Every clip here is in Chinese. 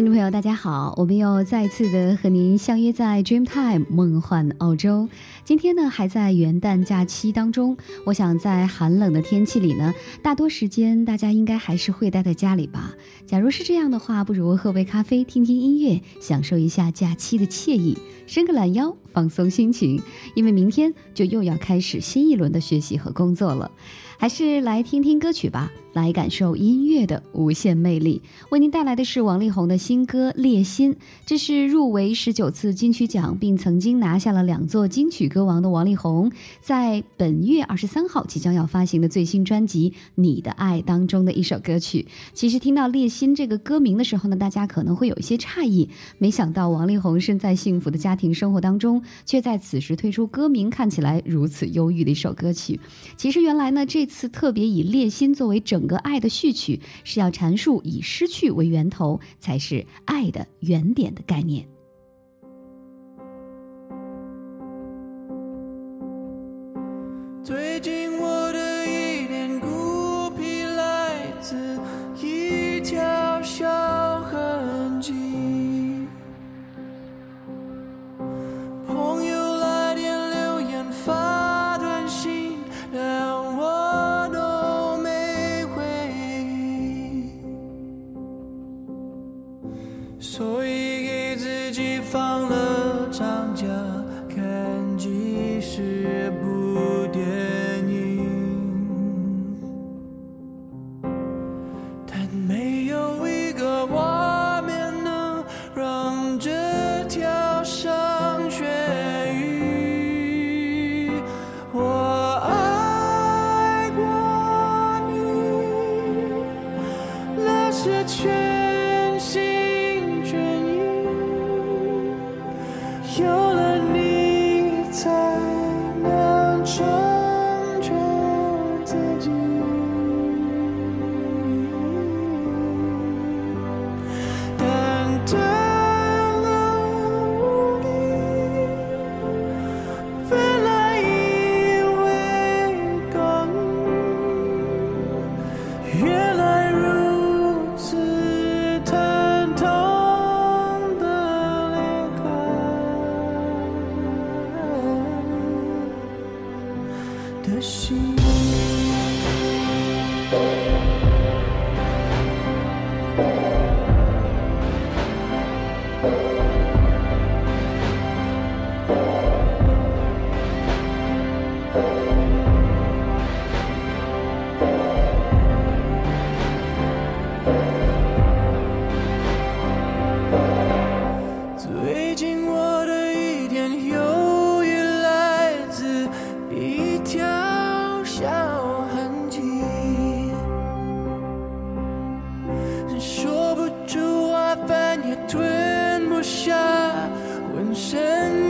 听众朋友，大家好，我们又再次的和您相约在 Dreamtime 梦幻澳洲。今天呢，还在元旦假期当中。我想在寒冷的天气里呢，大多时间大家应该还是会待在家里吧。假如是这样的话，不如喝杯咖啡，听听音乐，享受一下假期的惬意，伸个懒腰，放松心情。因为明天就又要开始新一轮的学习和工作了。还是来听听歌曲吧，来感受音乐的无限魅力。为您带来的是王力宏的新歌《烈心》，这是入围十九次金曲奖，并曾经拿下了两座金曲歌王的王力宏，在本月二十三号即将要发行的最新专辑《你的爱》当中的一首歌曲。其实听到《烈心》这个歌名的时候呢，大家可能会有一些诧异，没想到王力宏身在幸福的家庭生活当中，却在此时推出歌名看起来如此忧郁的一首歌曲。其实原来呢，这次特别以《烈心》作为整整个爱的序曲，是要阐述以失去为源头，才是爱的原点的概念。失去说不出话，饭也吞不下，浑身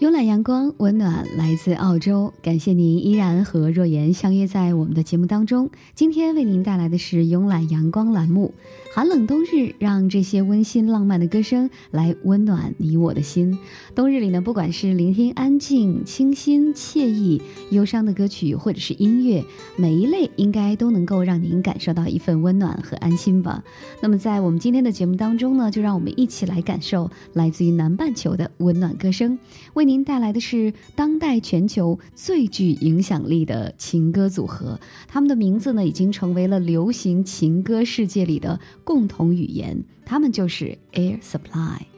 慵懒阳光，温暖来自澳洲。感谢您依然和若言相约在我们的节目当中。今天为您带来的是慵懒阳光栏目。寒冷冬日，让这些温馨浪漫的歌声来温暖你我的心。冬日里呢，不管是聆听安静、清新、惬意、忧伤的歌曲，或者是音乐，每一类应该都能够让您感受到一份温暖和安心吧。那么，在我们今天的节目当中呢，就让我们一起来感受来自于南半球的温暖歌声，为您带来的是当代全球最具影响力的情歌组合。他们的名字呢，已经成为了流行情歌世界里的。共同语言，他们就是 Air Supply。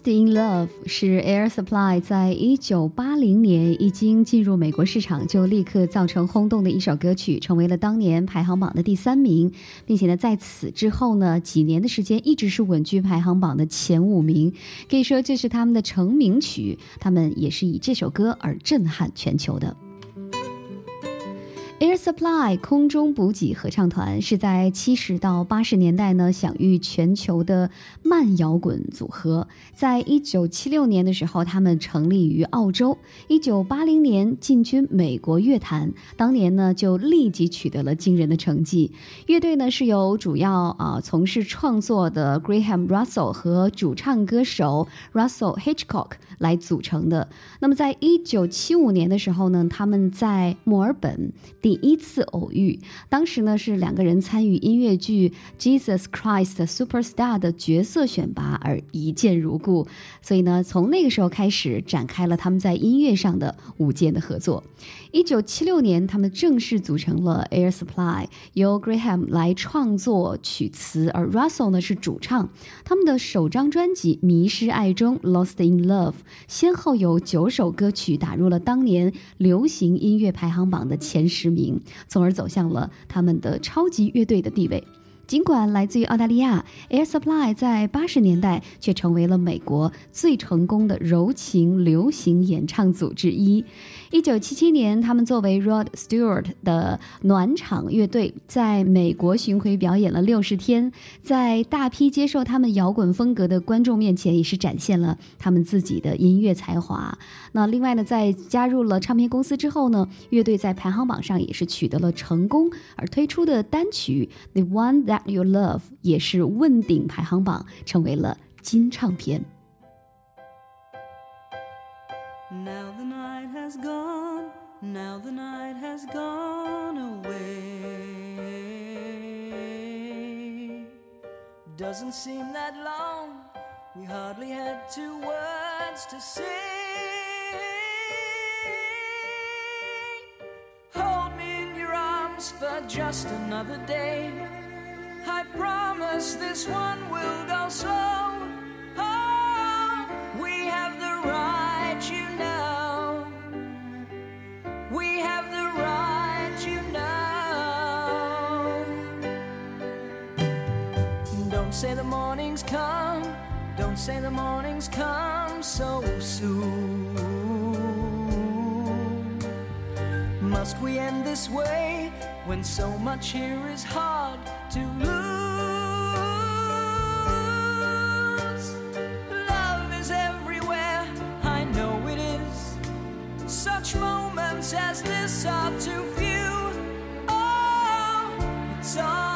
Lost in Love 是 Air Supply 在一九八零年一经进入美国市场就立刻造成轰动的一首歌曲，成为了当年排行榜的第三名，并且呢，在此之后呢，几年的时间一直是稳居排行榜的前五名，可以说这是他们的成名曲，他们也是以这首歌而震撼全球的。Air Supply 空中补给合唱团是在七十到八十年代呢享誉全球的慢摇滚组合。在一九七六年的时候，他们成立于澳洲。一九八零年进军美国乐坛，当年呢就立即取得了惊人的成绩。乐队呢是由主要啊从事创作的 Graham Russell 和主唱歌手 Russell Hitchcock 来组成的。那么在一九七五年的时候呢，他们在墨尔本。第一次偶遇，当时呢是两个人参与音乐剧《Jesus Christ Superstar》的角色选拔而一见如故，所以呢从那个时候开始展开了他们在音乐上的舞剑的合作。一九七六年，他们正式组成了 Air Supply，由 Graham 来创作曲词，而 Russell 呢是主唱。他们的首张专辑《迷失爱中》（Lost in Love） 先后有九首歌曲打入了当年流行音乐排行榜的前十名，从而走向了他们的超级乐队的地位。尽管来自于澳大利亚，Air Supply 在八十年代却成为了美国最成功的柔情流行演唱组之一。一九七七年，他们作为 Rod Stewart 的暖场乐队，在美国巡回表演了六十天，在大批接受他们摇滚风格的观众面前，也是展现了他们自己的音乐才华。那另外呢，在加入了唱片公司之后呢，乐队在排行榜上也是取得了成功，而推出的单曲《The One That You Love》也是问鼎排行榜，成为了金唱片。Has gone, now the night has gone away. Doesn't seem that long, we hardly had two words to say. Hold me in your arms for just another day. I promise this one will go slow. Say the morning's come, don't say the morning's come so soon. Must we end this way when so much here is hard to lose? Love is everywhere, I know it is. Such moments as this are too few. Oh, it's all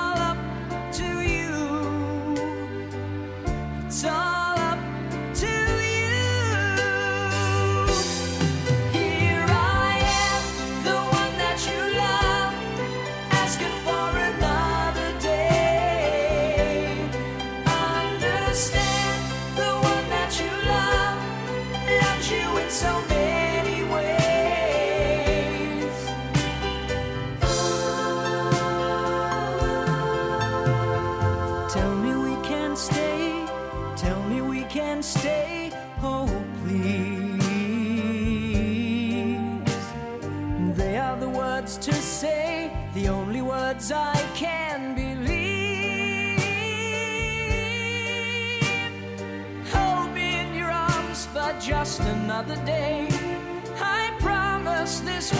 just another day. I promise this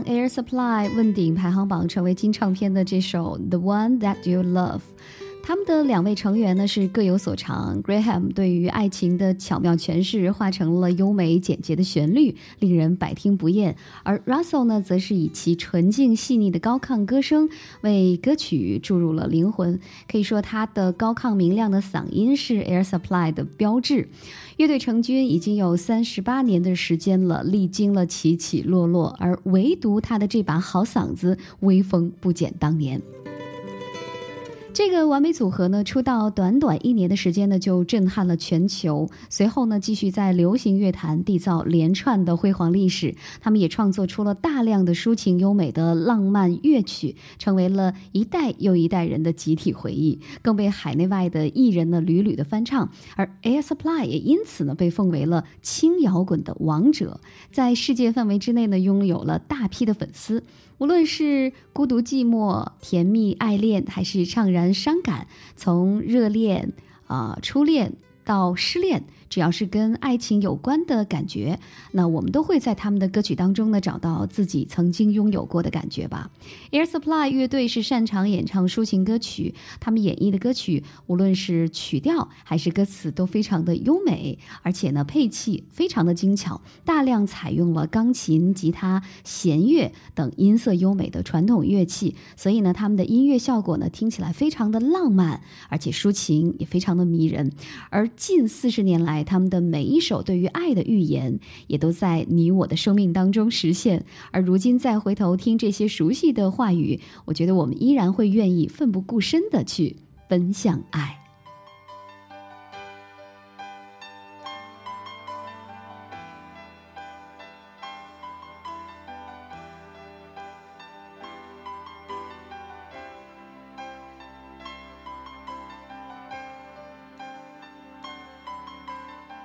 就是让 Air Supply 问鼎排行榜、成为金唱片的这首《The One That You Love》。 他们的两位成员呢是各有所长，Graham 对于爱情的巧妙诠释化成了优美简洁的旋律，令人百听不厌；而 Russell 呢，则是以其纯净细腻的高亢歌声为歌曲注入了灵魂。可以说，他的高亢明亮的嗓音是 Air Supply 的标志。乐队成军已经有三十八年的时间了，历经了起起落落，而唯独他的这把好嗓子，威风不减当年。这个完美组合呢，出道短短一年的时间呢，就震撼了全球。随后呢，继续在流行乐坛缔造连串的辉煌历史。他们也创作出了大量的抒情优美的浪漫乐曲，成为了一代又一代人的集体回忆，更被海内外的艺人呢屡屡的翻唱。而 Air Supply 也因此呢，被奉为了轻摇滚的王者，在世界范围之内呢，拥有了大批的粉丝。无论是孤独寂寞、甜蜜爱恋，还是怅然伤感，从热恋啊、初恋到失恋。只要是跟爱情有关的感觉，那我们都会在他们的歌曲当中呢找到自己曾经拥有过的感觉吧。Air Supply 乐队是擅长演唱抒情歌曲，他们演绎的歌曲无论是曲调还是歌词都非常的优美，而且呢配器非常的精巧，大量采用了钢琴、吉他、弦乐等音色优美的传统乐器，所以呢他们的音乐效果呢听起来非常的浪漫，而且抒情也非常的迷人。而近四十年来，他们的每一首对于爱的预言，也都在你我的生命当中实现。而如今再回头听这些熟悉的话语，我觉得我们依然会愿意奋不顾身的去奔向爱。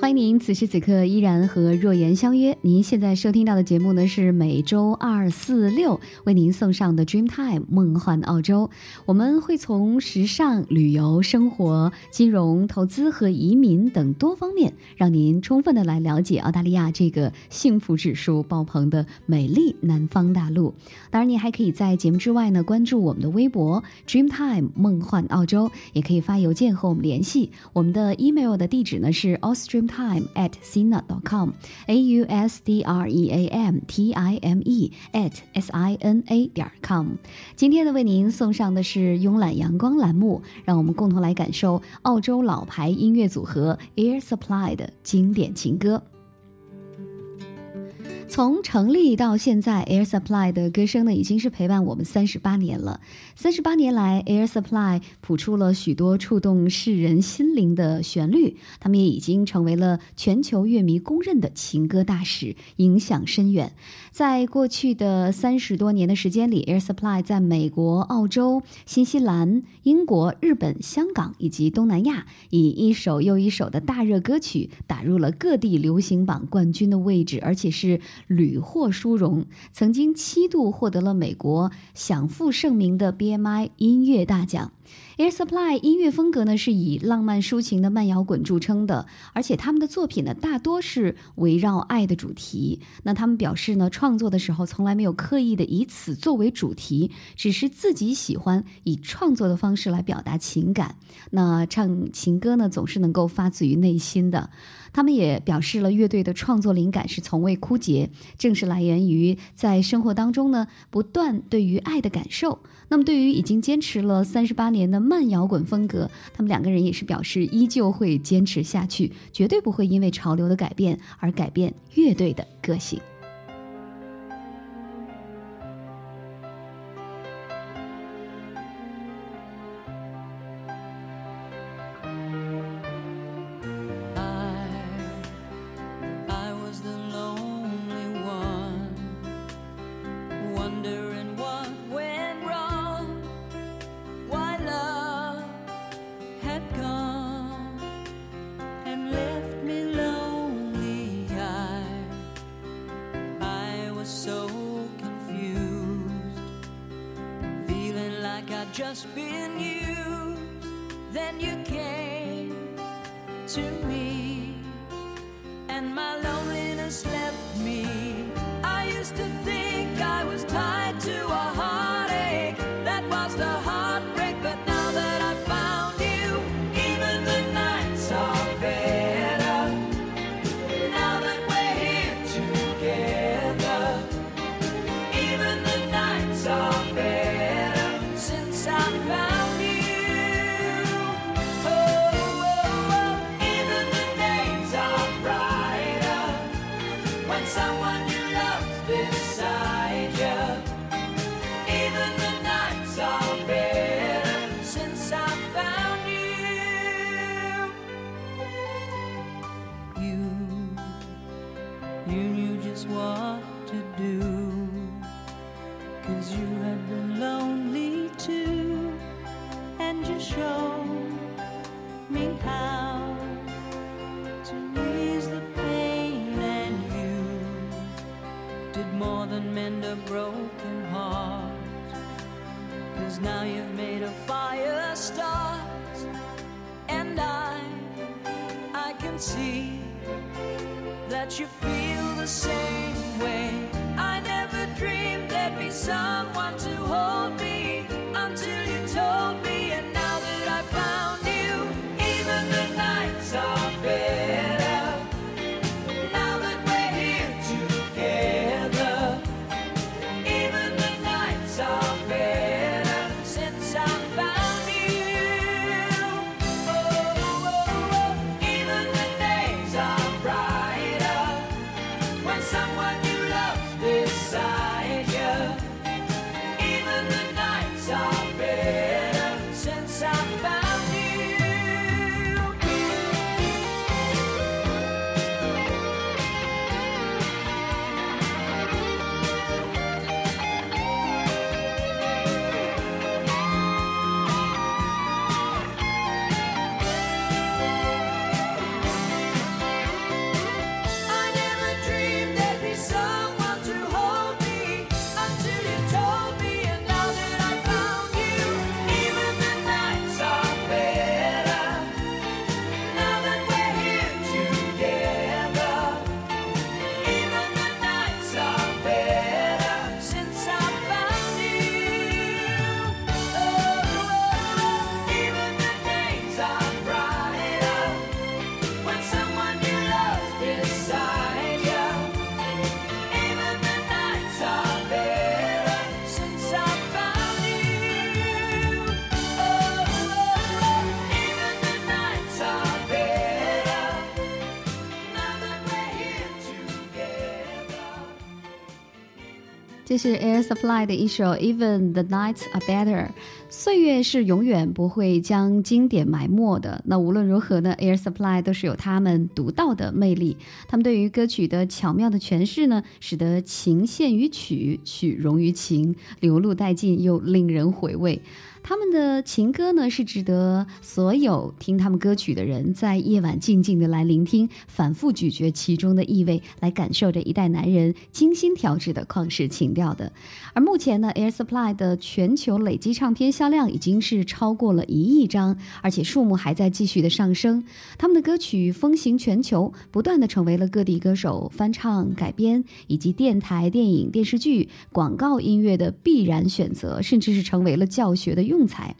欢迎您此时此刻依然和若言相约。您现在收听到的节目呢，是每周二、四、六为您送上的 Dreamtime 梦幻澳洲。我们会从时尚、旅游、生活、金融、投资和移民等多方面，让您充分的来了解澳大利亚这个幸福指数爆棚的美丽南方大陆。当然，您还可以在节目之外呢，关注我们的微博 Dreamtime 梦幻澳洲，也可以发邮件和我们联系。我们的 email 的地址呢是 Austrian。Time at sina dot com a u s d r e a m t i m e at s i n a 点 com。今天呢，为您送上的是慵懒阳光栏目，让我们共同来感受澳洲老牌音乐组合 Air Supply 的经典情歌。从成立到现在，Air Supply 的歌声呢，已经是陪伴我们三十八年了。三十八年来，Air Supply 谱出了许多触动世人心灵的旋律，他们也已经成为了全球乐迷公认的情歌大使，影响深远。在过去的三十多年的时间里，Air Supply 在美国、澳洲、新西兰、英国、日本、香港以及东南亚，以一首又一首的大热歌曲打入了各地流行榜冠军的位置，而且是。屡获殊荣，曾经七度获得了美国享负盛名的 BMI 音乐大奖。Air Supply 音乐风格呢是以浪漫抒情的慢摇滚著称的，而且他们的作品呢大多是围绕爱的主题。那他们表示呢，创作的时候从来没有刻意的以此作为主题，只是自己喜欢以创作的方式来表达情感。那唱情歌呢总是能够发自于内心的。他们也表示了乐队的创作灵感是从未枯竭，正是来源于在生活当中呢不断对于爱的感受。那么，对于已经坚持了三十八年的慢摇滚风格，他们两个人也是表示依旧会坚持下去，绝对不会因为潮流的改变而改变乐队的个性。这是 Air Supply 的一首《Even the Nights Are Better》。岁月是永远不会将经典埋没的。那无论如何呢，Air Supply 都是有他们独到的魅力。他们对于歌曲的巧妙的诠释呢，使得情陷于曲，曲融于情，流露殆尽又令人回味。他们的情歌呢，是值得所有听他们歌曲的人在夜晚静静的来聆听，反复咀嚼其中的意味，来感受着一代男人精心调制的旷世情调的。而目前呢，Air Supply 的全球累计唱片销量已经是超过了一亿张，而且数目还在继续的上升。他们的歌曲风行全球，不断的成为了各地歌手翻唱、改编以及电台、电影、电视剧、广告音乐的必然选择，甚至是成为了教学的用材。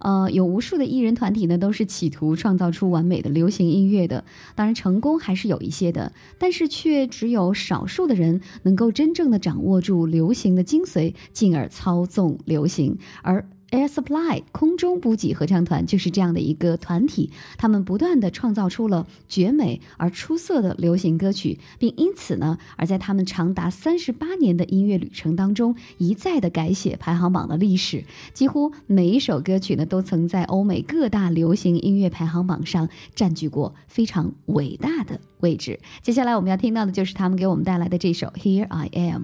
呃，有无数的艺人团体呢，都是企图创造出完美的流行音乐的。当然，成功还是有一些的，但是却只有少数的人能够真正的掌握住流行的精髓，进而操纵流行。而 Air Supply 空中补给合唱团就是这样的一个团体，他们不断的创造出了绝美而出色的流行歌曲，并因此呢，而在他们长达三十八年的音乐旅程当中，一再的改写排行榜的历史。几乎每一首歌曲呢，都曾在欧美各大流行音乐排行榜上占据过非常伟大的位置。接下来我们要听到的就是他们给我们带来的这首《Here I Am》。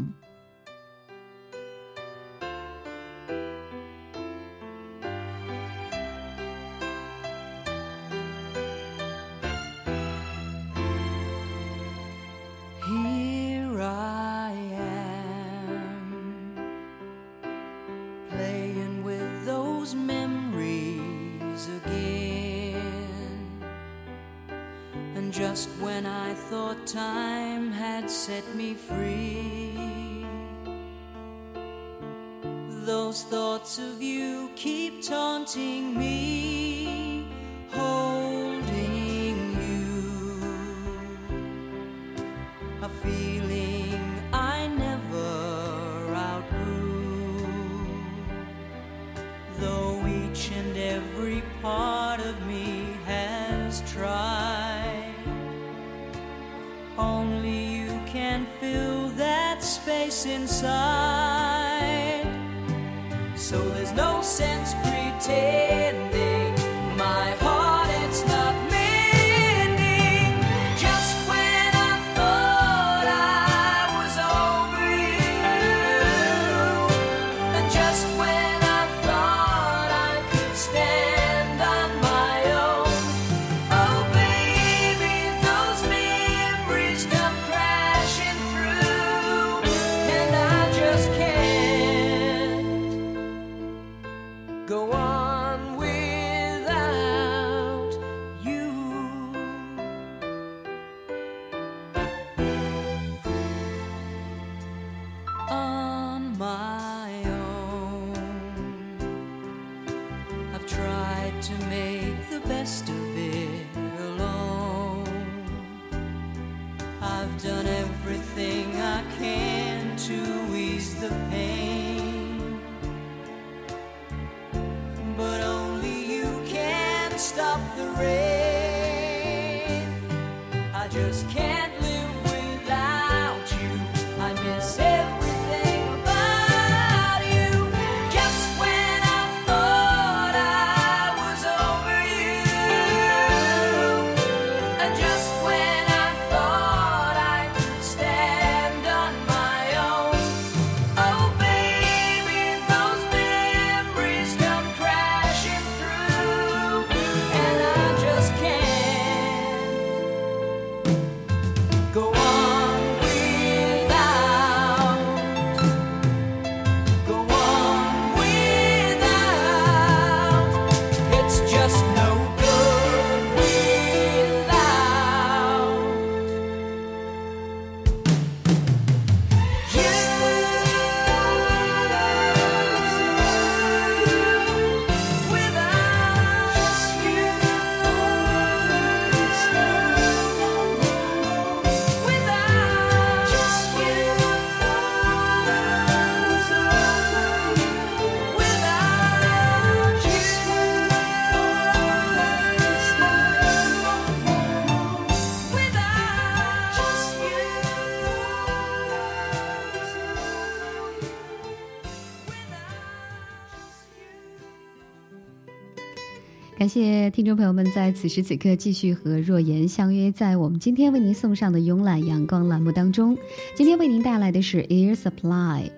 谢听众朋友们在此时此刻继续和若言相约，在我们今天为您送上的慵懒阳光栏目当中。今天为您带来的是 Air Supply。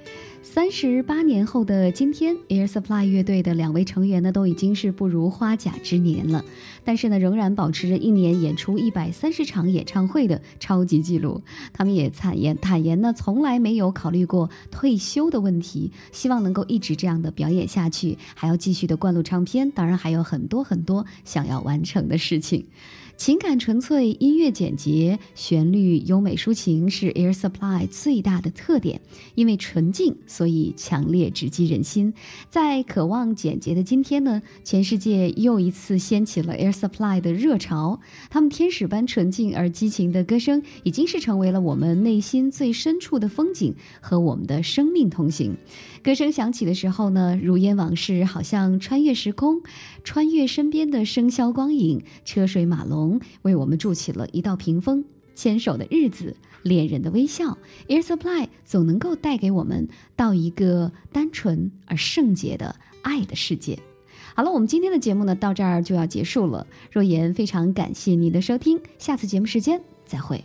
三十八年后的今天，Air Supply 乐队的两位成员呢都已经是不如花甲之年了，但是呢仍然保持着一年演出一百三十场演唱会的超级记录。他们也坦言坦言呢，从来没有考虑过退休的问题，希望能够一直这样的表演下去，还要继续的灌录唱片，当然还有很多很多想要完成的事情。情感纯粹，音乐简洁，旋律优美抒情，是 Air Supply 最大的特点。因为纯净，所以强烈直击人心。在渴望简洁的今天呢，全世界又一次掀起了 Air Supply 的热潮。他们天使般纯净而激情的歌声，已经是成为了我们内心最深处的风景，和我们的生命同行。歌声响起的时候呢，如烟往事，好像穿越时空，穿越身边的笙箫光影，车水马龙，为我们筑起了一道屏风。牵手的日子，恋人的微笑，Air Supply 总能够带给我们到一个单纯而圣洁的爱的世界。好了，我们今天的节目呢，到这儿就要结束了。若言非常感谢您的收听，下次节目时间再会。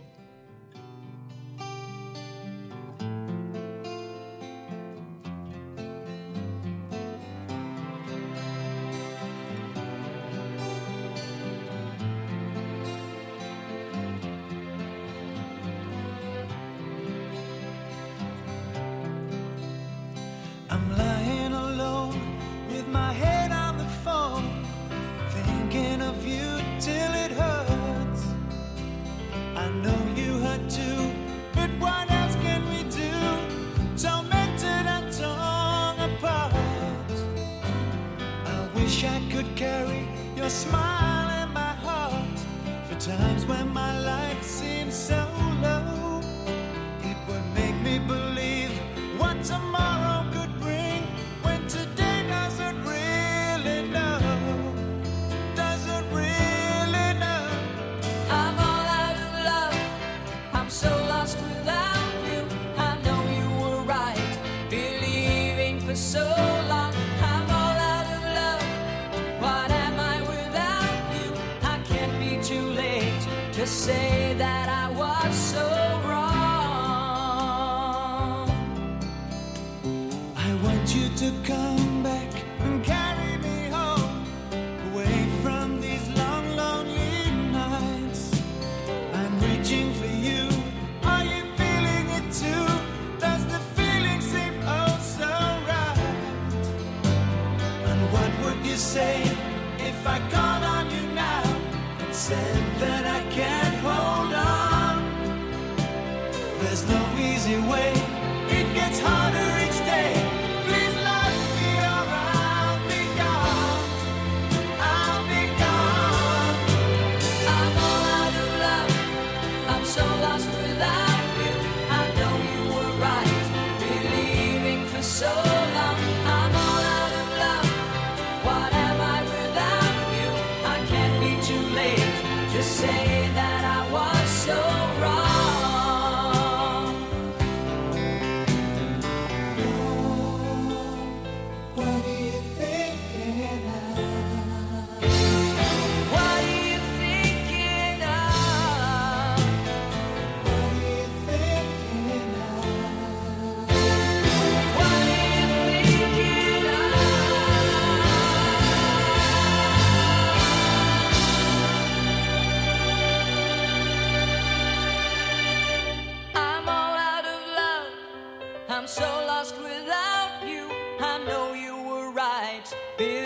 Be